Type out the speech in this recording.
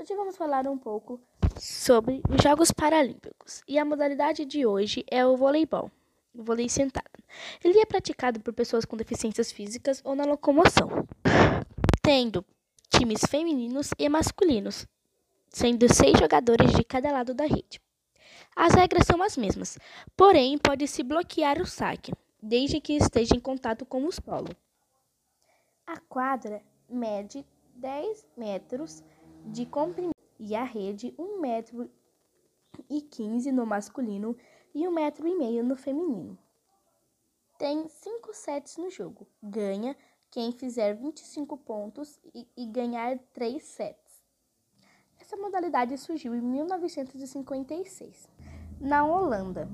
Hoje vamos falar um pouco sobre os Jogos Paralímpicos e a modalidade de hoje é o voleibol, o vôlei sentado. Ele é praticado por pessoas com deficiências físicas ou na locomoção, tendo times femininos e masculinos, sendo seis jogadores de cada lado da rede. As regras são as mesmas, porém pode-se bloquear o saque, desde que esteja em contato com o solo. A quadra mede 10 metros de comprimento e a rede 1 metro e 15 no masculino e 1 metro e no feminino. Tem 5 sets no jogo. Ganha quem fizer 25 pontos e, e ganhar 3 sets. Essa modalidade surgiu em 1956, na Holanda.